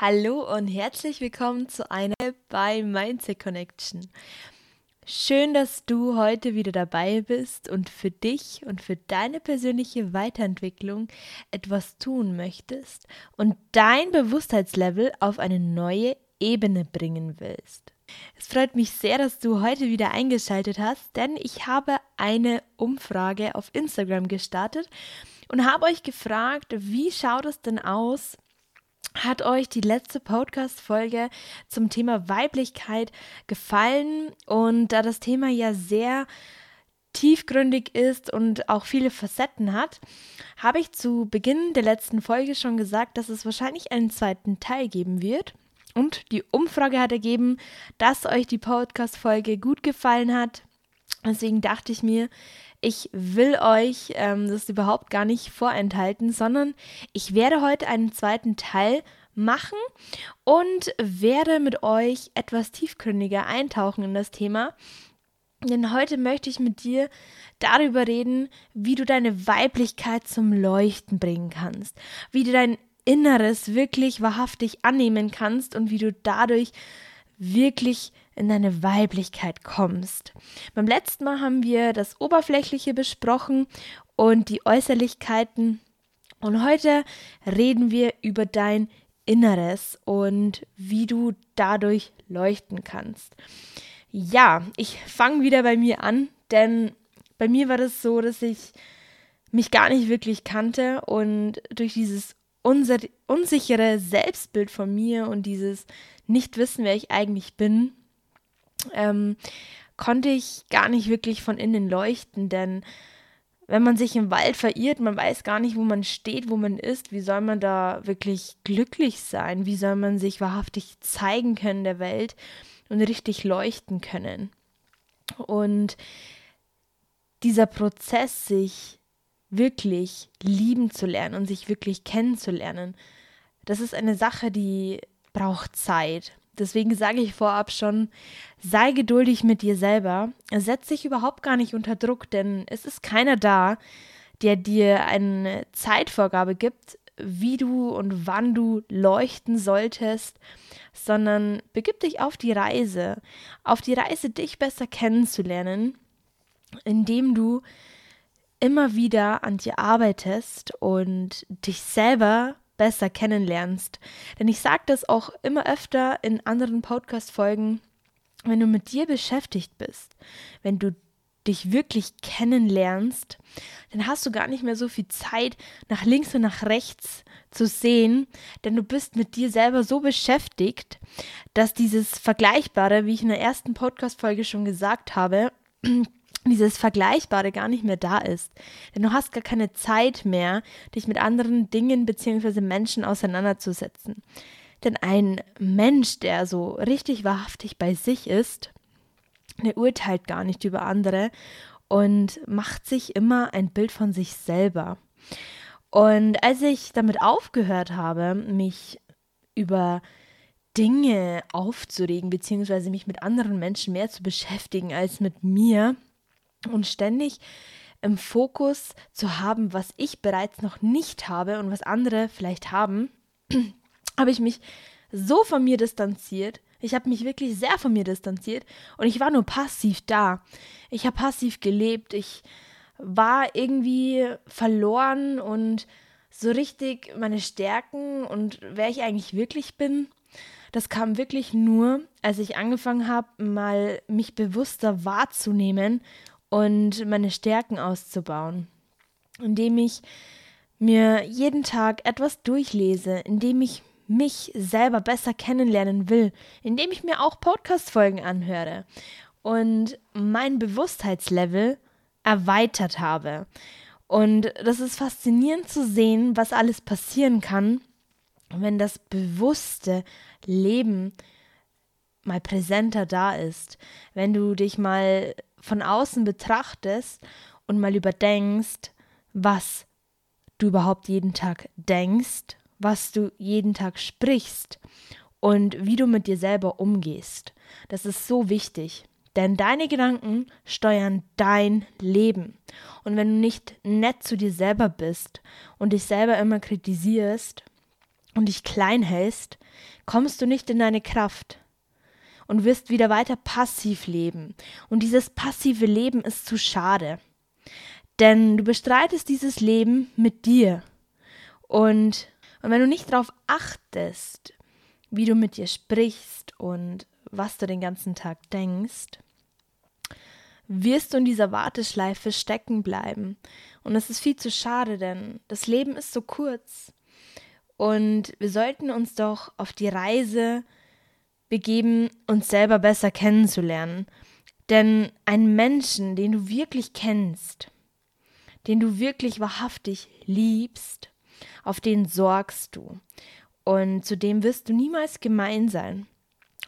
Hallo und herzlich willkommen zu einer bei Mindset Connection. Schön, dass du heute wieder dabei bist und für dich und für deine persönliche Weiterentwicklung etwas tun möchtest und dein Bewusstheitslevel auf eine neue Ebene bringen willst. Es freut mich sehr, dass du heute wieder eingeschaltet hast, denn ich habe eine Umfrage auf Instagram gestartet und habe euch gefragt, wie schaut es denn aus, hat euch die letzte Podcast-Folge zum Thema Weiblichkeit gefallen? Und da das Thema ja sehr tiefgründig ist und auch viele Facetten hat, habe ich zu Beginn der letzten Folge schon gesagt, dass es wahrscheinlich einen zweiten Teil geben wird. Und die Umfrage hat ergeben, dass euch die Podcast-Folge gut gefallen hat. Deswegen dachte ich mir, ich will euch ähm, das überhaupt gar nicht vorenthalten, sondern ich werde heute einen zweiten Teil machen und werde mit euch etwas tiefgründiger eintauchen in das Thema. Denn heute möchte ich mit dir darüber reden, wie du deine Weiblichkeit zum Leuchten bringen kannst, wie du dein Inneres wirklich wahrhaftig annehmen kannst und wie du dadurch wirklich in deine Weiblichkeit kommst. Beim letzten Mal haben wir das Oberflächliche besprochen und die Äußerlichkeiten. Und heute reden wir über dein Inneres und wie du dadurch leuchten kannst. Ja, ich fange wieder bei mir an, denn bei mir war das so, dass ich mich gar nicht wirklich kannte und durch dieses unsichere Selbstbild von mir und dieses Nicht-Wissen, wer ich eigentlich bin, ähm, konnte ich gar nicht wirklich von innen leuchten, denn wenn man sich im Wald verirrt, man weiß gar nicht, wo man steht, wo man ist, wie soll man da wirklich glücklich sein? Wie soll man sich wahrhaftig zeigen können der Welt und richtig leuchten können? Und dieser Prozess, sich wirklich lieben zu lernen und sich wirklich kennenzulernen, das ist eine Sache, die braucht Zeit. Deswegen sage ich vorab schon, sei geduldig mit dir selber. Setz dich überhaupt gar nicht unter Druck, denn es ist keiner da, der dir eine Zeitvorgabe gibt, wie du und wann du leuchten solltest, sondern begib dich auf die Reise, auf die Reise, dich besser kennenzulernen, indem du immer wieder an dir arbeitest und dich selber besser kennenlernst. Denn ich sage das auch immer öfter in anderen Podcast-Folgen, wenn du mit dir beschäftigt bist, wenn du dich wirklich kennenlernst, dann hast du gar nicht mehr so viel Zeit, nach links und nach rechts zu sehen, denn du bist mit dir selber so beschäftigt, dass dieses Vergleichbare, wie ich in der ersten Podcast-Folge schon gesagt habe, dieses Vergleichbare gar nicht mehr da ist. Denn du hast gar keine Zeit mehr, dich mit anderen Dingen bzw. Menschen auseinanderzusetzen. Denn ein Mensch, der so richtig wahrhaftig bei sich ist, der urteilt gar nicht über andere und macht sich immer ein Bild von sich selber. Und als ich damit aufgehört habe, mich über Dinge aufzuregen, beziehungsweise mich mit anderen Menschen mehr zu beschäftigen als mit mir, und ständig im Fokus zu haben, was ich bereits noch nicht habe und was andere vielleicht haben, habe ich mich so von mir distanziert. Ich habe mich wirklich sehr von mir distanziert und ich war nur passiv da. Ich habe passiv gelebt. Ich war irgendwie verloren und so richtig meine Stärken und wer ich eigentlich wirklich bin, das kam wirklich nur, als ich angefangen habe, mal mich bewusster wahrzunehmen und meine Stärken auszubauen, indem ich mir jeden Tag etwas durchlese, indem ich mich selber besser kennenlernen will, indem ich mir auch Podcast-Folgen anhöre und mein Bewusstheitslevel erweitert habe. Und das ist faszinierend zu sehen, was alles passieren kann, wenn das bewusste Leben mal präsenter da ist. Wenn du dich mal von außen betrachtest und mal überdenkst, was du überhaupt jeden Tag denkst, was du jeden Tag sprichst und wie du mit dir selber umgehst. Das ist so wichtig, denn deine Gedanken steuern dein Leben. Und wenn du nicht nett zu dir selber bist und dich selber immer kritisierst und dich klein hältst, kommst du nicht in deine Kraft und wirst wieder weiter passiv leben. Und dieses passive Leben ist zu schade. Denn du bestreitest dieses Leben mit dir. Und, und wenn du nicht darauf achtest, wie du mit dir sprichst und was du den ganzen Tag denkst, wirst du in dieser Warteschleife stecken bleiben. Und es ist viel zu schade, denn das Leben ist so kurz. Und wir sollten uns doch auf die Reise begeben, uns selber besser kennenzulernen. Denn einen Menschen, den du wirklich kennst, den du wirklich wahrhaftig liebst, auf den sorgst du. Und zu dem wirst du niemals gemein sein.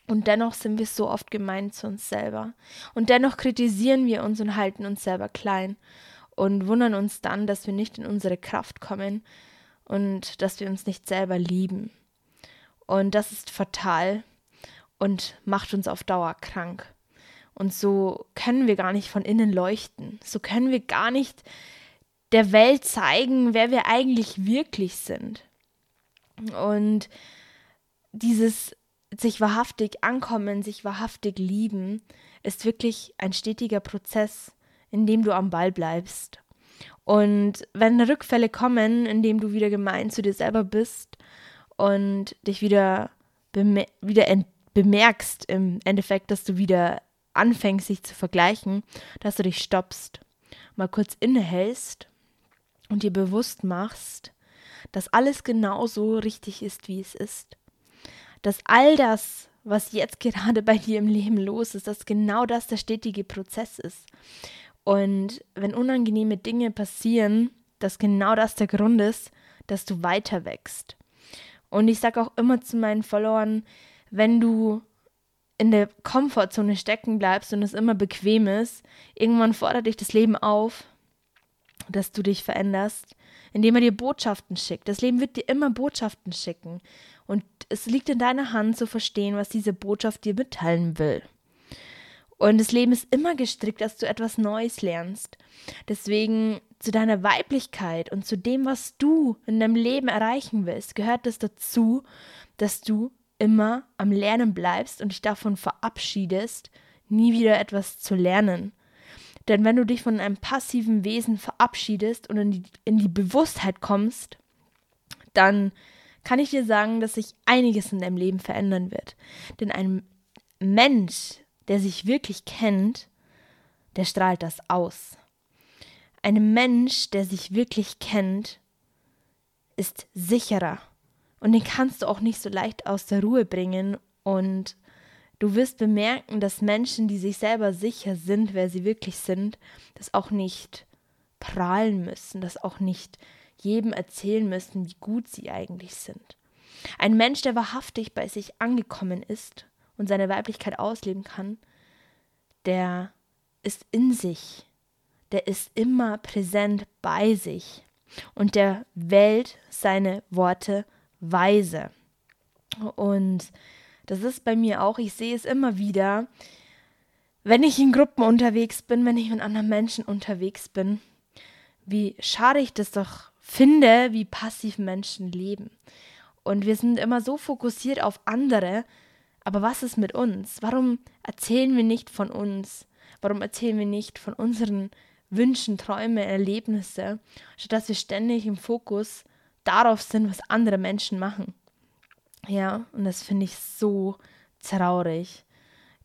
Und dennoch sind wir so oft gemein zu uns selber. Und dennoch kritisieren wir uns und halten uns selber klein und wundern uns dann, dass wir nicht in unsere Kraft kommen und dass wir uns nicht selber lieben. Und das ist fatal und macht uns auf Dauer krank. Und so können wir gar nicht von innen leuchten. So können wir gar nicht der Welt zeigen, wer wir eigentlich wirklich sind. Und dieses sich wahrhaftig ankommen, sich wahrhaftig lieben, ist wirklich ein stetiger Prozess, in dem du am Ball bleibst. Und wenn Rückfälle kommen, indem du wieder gemein zu dir selber bist und dich wieder, wieder bemerkst im Endeffekt, dass du wieder anfängst, sich zu vergleichen, dass du dich stoppst, mal kurz innehältst und dir bewusst machst, dass alles genauso richtig ist, wie es ist. Dass all das, was jetzt gerade bei dir im Leben los ist, dass genau das der stetige Prozess ist. Und wenn unangenehme Dinge passieren, dass genau das der Grund ist, dass du weiter wächst. Und ich sage auch immer zu meinen Followern, wenn du in der Komfortzone stecken bleibst und es immer bequem ist, irgendwann fordert dich das Leben auf, dass du dich veränderst, indem er dir Botschaften schickt. Das Leben wird dir immer Botschaften schicken. Und es liegt in deiner Hand zu verstehen, was diese Botschaft dir mitteilen will. Und das Leben ist immer gestrickt, dass du etwas Neues lernst. Deswegen zu deiner Weiblichkeit und zu dem, was du in deinem Leben erreichen willst, gehört es dazu, dass du immer am Lernen bleibst und dich davon verabschiedest, nie wieder etwas zu lernen. Denn wenn du dich von einem passiven Wesen verabschiedest und in die, in die Bewusstheit kommst, dann kann ich dir sagen, dass sich einiges in deinem Leben verändern wird. Denn ein Mensch, der sich wirklich kennt, der strahlt das aus. Ein Mensch, der sich wirklich kennt, ist sicherer. Und den kannst du auch nicht so leicht aus der Ruhe bringen. Und du wirst bemerken, dass Menschen, die sich selber sicher sind, wer sie wirklich sind, das auch nicht prahlen müssen, das auch nicht jedem erzählen müssen, wie gut sie eigentlich sind. Ein Mensch, der wahrhaftig bei sich angekommen ist und seine Weiblichkeit ausleben kann, der ist in sich, der ist immer präsent bei sich und der wählt seine Worte weise. Und das ist bei mir auch, ich sehe es immer wieder, wenn ich in Gruppen unterwegs bin, wenn ich mit anderen Menschen unterwegs bin, wie schade ich das doch finde, wie passiv Menschen leben. Und wir sind immer so fokussiert auf andere, aber was ist mit uns? Warum erzählen wir nicht von uns? Warum erzählen wir nicht von unseren Wünschen, Träume, Erlebnisse, statt dass wir ständig im Fokus darauf sind, was andere Menschen machen? Ja, und das finde ich so traurig.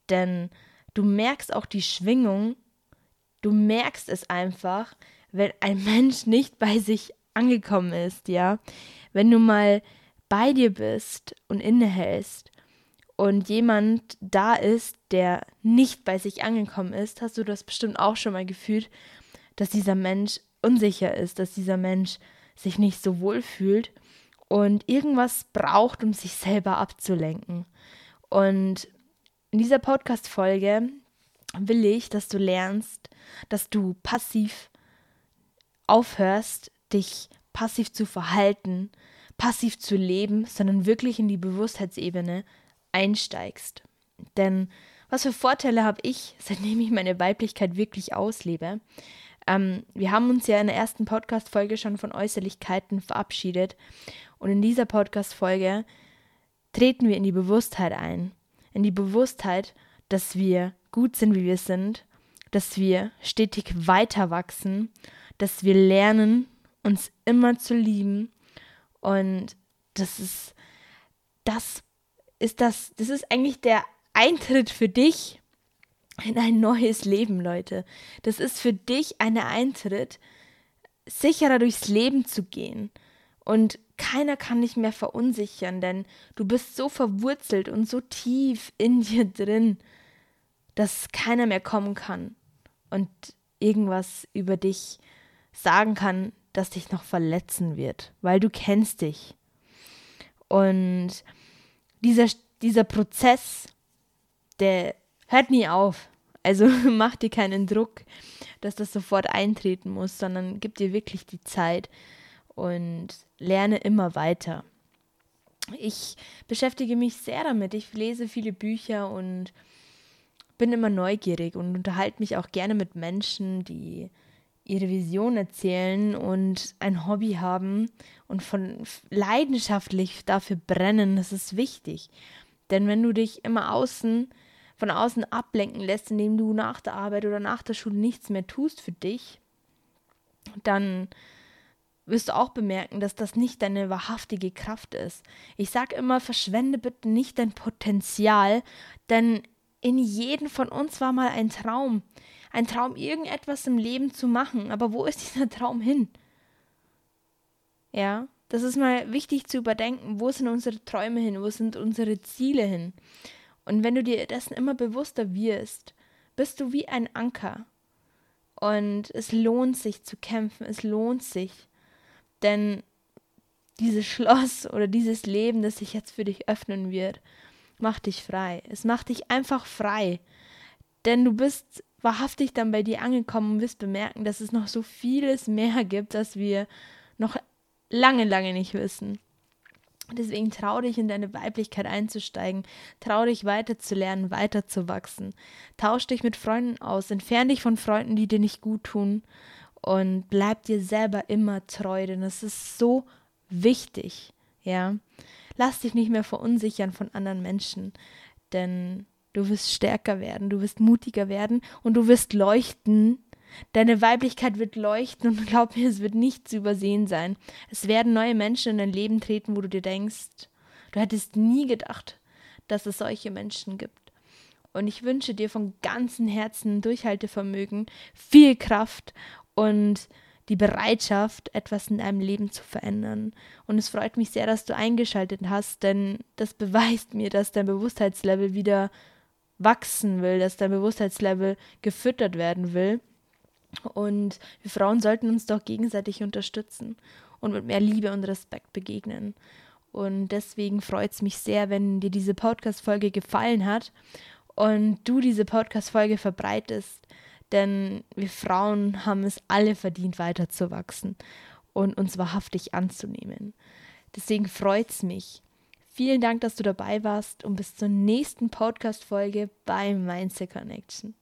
Denn du merkst auch die Schwingung, du merkst es einfach, wenn ein Mensch nicht bei sich angekommen ist, ja. Wenn du mal bei dir bist und innehältst und jemand da ist, der nicht bei sich angekommen ist, hast du das bestimmt auch schon mal gefühlt, dass dieser Mensch unsicher ist, dass dieser Mensch sich nicht so wohl fühlt und irgendwas braucht, um sich selber abzulenken. Und in dieser Podcast-Folge will ich, dass du lernst, dass du passiv aufhörst, dich passiv zu verhalten, passiv zu leben, sondern wirklich in die Bewusstheitsebene einsteigst. Denn was für Vorteile habe ich, seitdem ich meine Weiblichkeit wirklich auslebe? Ähm, wir haben uns ja in der ersten Podcast-Folge schon von Äußerlichkeiten verabschiedet. Und in dieser Podcast-Folge treten wir in die Bewusstheit ein. In die Bewusstheit, dass wir gut sind, wie wir sind, dass wir stetig weiter wachsen, dass wir lernen, uns immer zu lieben. Und das ist, das ist das, das ist eigentlich der Eintritt für dich in ein neues Leben, Leute. Das ist für dich ein Eintritt, sicherer durchs Leben zu gehen. Und keiner kann dich mehr verunsichern, denn du bist so verwurzelt und so tief in dir drin, dass keiner mehr kommen kann und irgendwas über dich sagen kann, das dich noch verletzen wird, weil du kennst dich. Und dieser, dieser Prozess, der hört nie auf. Also mach dir keinen Druck, dass das sofort eintreten muss, sondern gib dir wirklich die Zeit und lerne immer weiter. Ich beschäftige mich sehr damit. Ich lese viele Bücher und bin immer neugierig und unterhalte mich auch gerne mit Menschen, die ihre Vision erzählen und ein Hobby haben und von leidenschaftlich dafür brennen, das ist wichtig. Denn wenn du dich immer außen von außen ablenken lässt, indem du nach der Arbeit oder nach der Schule nichts mehr tust für dich, dann wirst du auch bemerken, dass das nicht deine wahrhaftige Kraft ist. Ich sage immer, verschwende bitte nicht dein Potenzial, denn in jedem von uns war mal ein Traum. Ein Traum, irgendetwas im Leben zu machen. Aber wo ist dieser Traum hin? Ja, das ist mal wichtig zu überdenken. Wo sind unsere Träume hin? Wo sind unsere Ziele hin? Und wenn du dir dessen immer bewusster wirst, bist du wie ein Anker. Und es lohnt sich zu kämpfen. Es lohnt sich. Denn dieses Schloss oder dieses Leben, das sich jetzt für dich öffnen wird, macht dich frei. Es macht dich einfach frei. Denn du bist wahrhaftig dann bei dir angekommen und wirst bemerken, dass es noch so vieles mehr gibt, das wir noch lange, lange nicht wissen. Deswegen trau dich in deine Weiblichkeit einzusteigen, trau dich weiterzulernen, weiterzuwachsen. Tausch dich mit Freunden aus, entferne dich von Freunden, die dir nicht gut tun und bleib dir selber immer treu, denn es ist so wichtig, ja. Lass dich nicht mehr verunsichern von anderen Menschen, denn du wirst stärker werden, du wirst mutiger werden und du wirst leuchten. Deine Weiblichkeit wird leuchten und glaub mir, es wird nicht zu übersehen sein. Es werden neue Menschen in dein Leben treten, wo du dir denkst, du hättest nie gedacht, dass es solche Menschen gibt. Und ich wünsche dir von ganzem Herzen Durchhaltevermögen, viel Kraft und die Bereitschaft, etwas in deinem Leben zu verändern. Und es freut mich sehr, dass du eingeschaltet hast, denn das beweist mir, dass dein Bewusstheitslevel wieder wachsen will, dass dein Bewusstheitslevel gefüttert werden will. Und wir Frauen sollten uns doch gegenseitig unterstützen und mit mehr Liebe und Respekt begegnen. Und deswegen freut es mich sehr, wenn dir diese Podcast-Folge gefallen hat und du diese Podcast-Folge verbreitest denn wir Frauen haben es alle verdient, weiterzuwachsen und uns wahrhaftig anzunehmen. Deswegen freut es mich. Vielen Dank, dass du dabei warst und bis zur nächsten Podcast-Folge bei Mindset Connection.